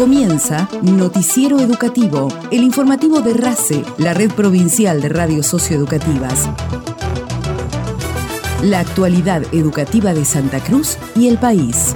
Comienza Noticiero Educativo, el informativo de RACE, la red provincial de radios socioeducativas. La actualidad educativa de Santa Cruz y el país.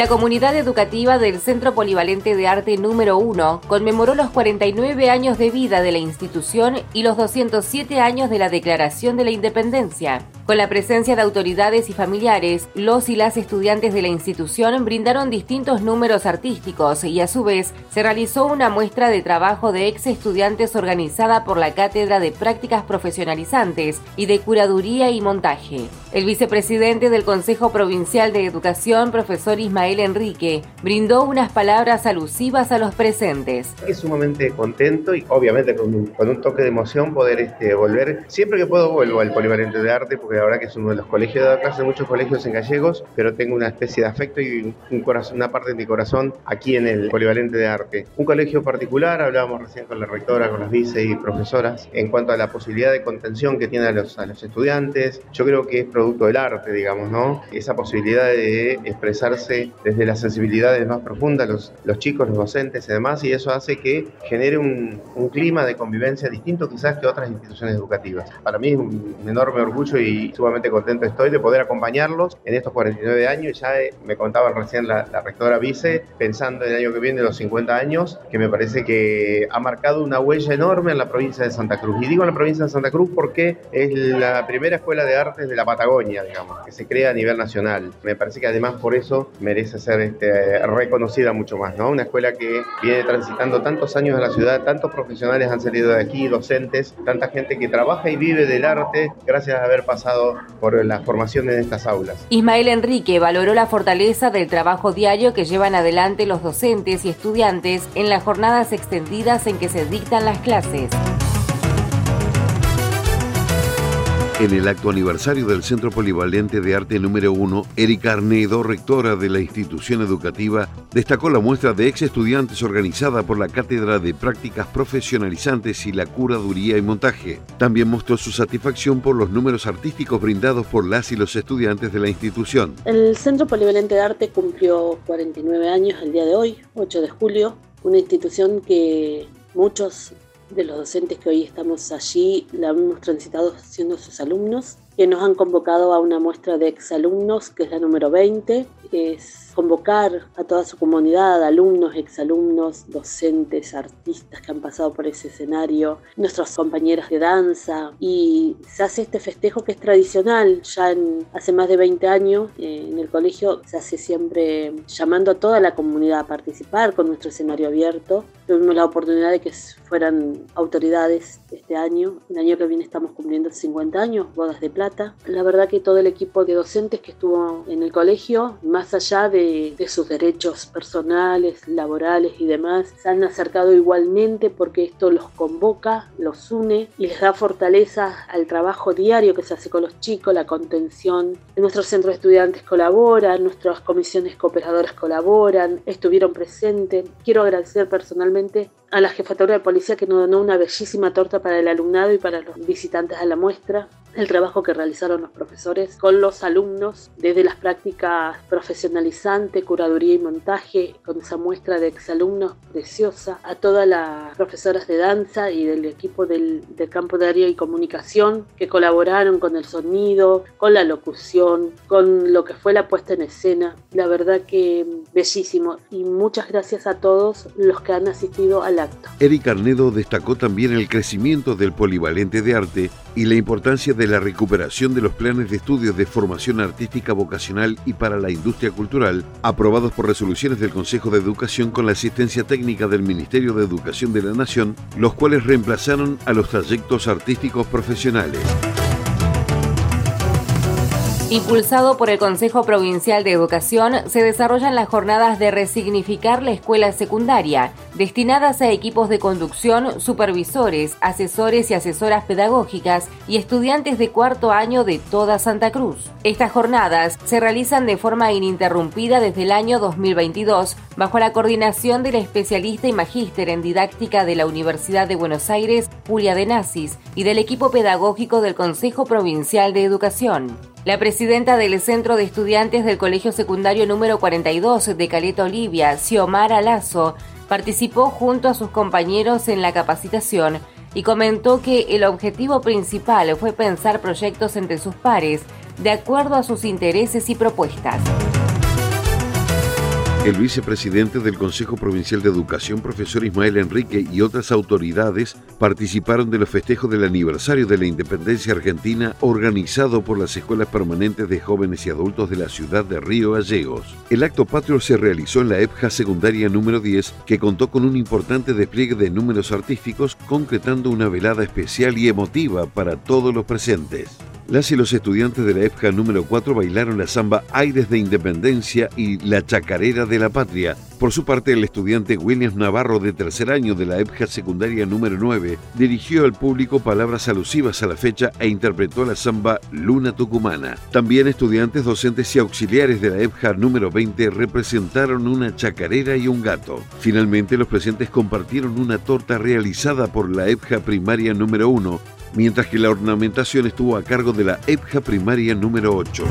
La comunidad educativa del Centro Polivalente de Arte número 1 conmemoró los 49 años de vida de la institución y los 207 años de la Declaración de la Independencia. Con la presencia de autoridades y familiares, los y las estudiantes de la institución brindaron distintos números artísticos y a su vez se realizó una muestra de trabajo de ex estudiantes organizada por la Cátedra de Prácticas Profesionalizantes y de Curaduría y Montaje. El vicepresidente del Consejo Provincial de Educación, profesor Ismael Enrique, brindó unas palabras alusivas a los presentes. Es sumamente contento y obviamente con un, toque de emoción poder este, volver. Siempre que puedo vuelvo al Polivalente de Arte porque la verdad que es uno de los colegios, de clase en muchos colegios en gallegos, pero tengo una especie de afecto y un corazón, una parte de mi corazón aquí en el Polivalente de Arte. Un colegio particular, hablábamos recién con la rectora, con las vice y profesoras, en cuanto a la posibilidad de contención que tiene a los, a los estudiantes. Yo creo que es producto del arte, digamos, ¿no? Esa posibilidad de expresarse desde las sensibilidades más profundas, los, los chicos, los docentes y demás, y eso hace que genere un, un clima de convivencia distinto quizás que otras instituciones educativas. Para mí es un enorme orgullo y sumamente contento estoy de poder acompañarlos en estos 49 años. Ya eh, me contaban recién la, rectora vice, pensando en el año que viene, los 50 años, que me parece que ha marcado una huella enorme en la provincia de Santa Cruz. Y digo en la provincia de Santa Cruz porque es la primera escuela de artes de la Patagonia, digamos, que se crea a nivel nacional. Me parece que además por eso merece ser este, reconocida mucho más, ¿no? Una escuela que viene transitando tantos años en la ciudad, tantos profesionales han salido de aquí, docentes, tanta gente que trabaja y vive del arte gracias a haber pasado por la formación en estas aulas. Ismael Enrique valoró la fortaleza del trabajo diario que llevan adelante los docentes y estudiantes en las jornadas extendidas en que se dictan las clases. En el acto aniversario del Centro Polivalente de Arte número 1, Erika Arnedo, rectora de la institución educativa, destacó la muestra de ex estudiantes organizada por la Cátedra de Prácticas Profesionalizantes y la Curaduría y Montaje. También mostró su satisfacción por los números artísticos brindados por las y los estudiantes de la institución. El Centro Polivalente de Arte cumplió 49 años el día de hoy, 8 de julio, una institución que muchos de los docentes que hoy estamos allí la hemos transitado siendo sus alumnos, que nos han convocado a una muestra de exalumnos, que es la número 20, es convocar a toda su comunidad, alumnos, exalumnos, docentes, artistas que han pasado por ese escenario, nuestros compañeros de danza y se hace este festejo que es tradicional, ya en, hace más de 20 años eh, en el colegio se hace siempre llamando a toda la comunidad a participar con nuestro escenario abierto. Tuvimos la oportunidad de que fueran autoridades este año, el año que viene estamos cumpliendo 50 años, bodas de plata. La verdad que todo el equipo de docentes que estuvo en el colegio, más allá de, sus derechos personales, laborales y demás, se han acercado igualmente porque esto los convoca, los une y les da fortaleza al trabajo diario que se hace con los chicos, la contención. Nuestros centros de estudiantes colaboran, nuestras comisiones cooperadoras colaboran, estuvieron presentes. Quiero agradecer personalmente a la jefatura de policía que nos donó una bellísima torta para el alumnado y para los visitantes a la muestra el trabajo que realizaron los profesores con los alumnos, desde las prácticas profesionalizantes, curaduría y montaje, con esa muestra de exalumnos preciosa, a todas las profesoras de danza y del equipo del, campo de área y comunicación que colaboraron con el sonido, con la locución, con lo que fue la puesta en escena. La verdad que bellísimo y muchas gracias a todos los que han asistido al Eric Arnedo destacó también el crecimiento del polivalente de arte y la importancia de la recuperación de los planes de estudios de formación artística vocacional y para la industria cultural, aprobados por resoluciones del Consejo de Educación con la asistencia técnica del Ministerio de Educación de la Nación, los cuales reemplazaron a los trayectos artísticos profesionales. Impulsado por el Consejo Provincial de Educación, se desarrollan las jornadas de resignificar la escuela secundaria, destinadas a equipos de conducción, supervisores, asesores y asesoras pedagógicas y estudiantes de cuarto año de toda Santa Cruz. Estas jornadas se realizan de forma ininterrumpida desde el año 2022 bajo la coordinación de la especialista y magíster en didáctica de la Universidad de Buenos Aires, Julia de Nazis, y del equipo pedagógico del Consejo Provincial de Educación. La presidenta del Centro de Estudiantes del Colegio Secundario número 42 de Caleta Olivia, Xiomara Lazo, participó junto a sus compañeros en la capacitación y comentó que el objetivo principal fue pensar proyectos entre sus pares de acuerdo a sus intereses y propuestas. El vicepresidente del Consejo Provincial de Educación, profesor Ismael Enrique, y otras autoridades participaron de los festejos del aniversario de la independencia argentina organizado por las Escuelas Permanentes de Jóvenes y Adultos de la ciudad de Río Gallegos. El acto patrio se realizó en la EPJA secundaria número 10, que contó con un importante despliegue de números artísticos, concretando una velada especial y emotiva para todos los presentes. Las y los estudiantes de la EPJA número 4 bailaron la samba Aires de Independencia y la Chacarera de la Patria. Por su parte, el estudiante Williams Navarro de tercer año de la EPJA secundaria número 9 dirigió al público palabras alusivas a la fecha e interpretó la samba Luna Tucumana. También estudiantes, docentes y auxiliares de la EPJA número 20 representaron una chacarera y un gato. Finalmente, los presentes compartieron una torta realizada por la EPJA primaria número 1 mientras que la ornamentación estuvo a cargo de la EPJA primaria número 8.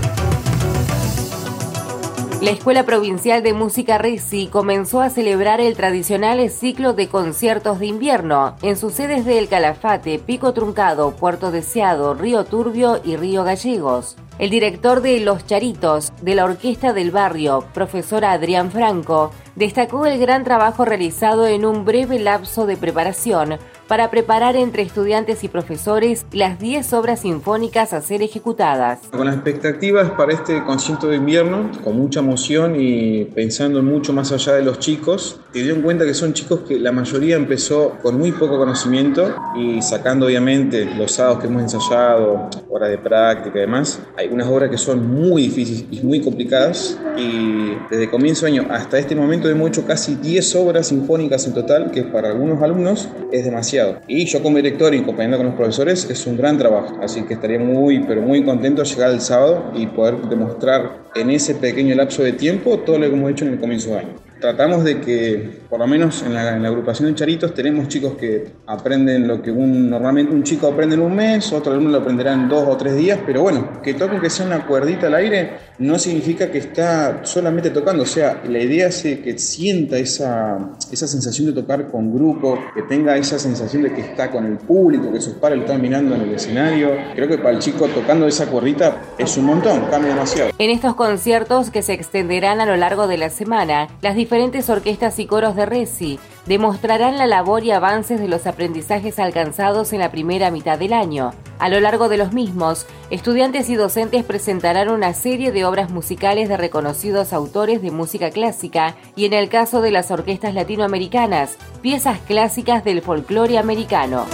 La Escuela Provincial de Música Resi comenzó a celebrar el tradicional ciclo de conciertos de invierno en sus sedes de El Calafate, Pico Truncado, Puerto Deseado, Río Turbio y Río Gallegos. El director de Los Charitos de la Orquesta del Barrio, profesor Adrián Franco, destacó el gran trabajo realizado en un breve lapso de preparación para preparar entre estudiantes y profesores las 10 obras sinfónicas a ser ejecutadas. Con las expectativas para este concierto de invierno, con mucha emoción y pensando mucho más allá de los chicos, te dio en cuenta que son chicos que la mayoría empezó con muy poco conocimiento y sacando obviamente los sábados que hemos ensayado, horas de práctica y demás, hay unas obras que son muy difíciles y muy complicadas y desde comienzo de año hasta este momento hemos hecho casi 10 obras sinfónicas en total, que para algunos alumnos es demasiado. Y yo como director y compañero con los profesores es un gran trabajo, así que estaría muy, pero muy contento de llegar el sábado y poder demostrar en ese pequeño lapso de tiempo todo lo que hemos hecho en el comienzo de año tratamos de que, por lo menos en la, agrupación de charitos, tenemos chicos que aprenden lo que un, normalmente un chico aprende en un mes, otro alumno lo aprenderá en dos o tres días, pero bueno, que toque que sea una cuerdita al aire no significa que está solamente tocando, o sea, la idea es que sienta esa, esa sensación de tocar con grupo, que tenga esa sensación de que está con el público, que sus padres lo están mirando en el escenario. Creo que para el chico tocando esa cuerdita es un montón, cambia demasiado. En estos conciertos que se extenderán a lo largo de la semana, las diferentes orquestas y coros de Resi demostrarán la labor y avances de los aprendizajes alcanzados en la primera mitad del año. A lo largo de los mismos, estudiantes y docentes presentarán una serie de obras musicales de reconocidos autores de música clásica y en el caso de las orquestas latinoamericanas, piezas clásicas del folclore americano.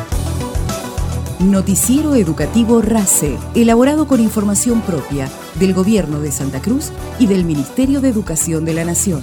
Noticiero Educativo RACE, elaborado con información propia del Gobierno de Santa Cruz y del Ministerio de Educación de la Nación.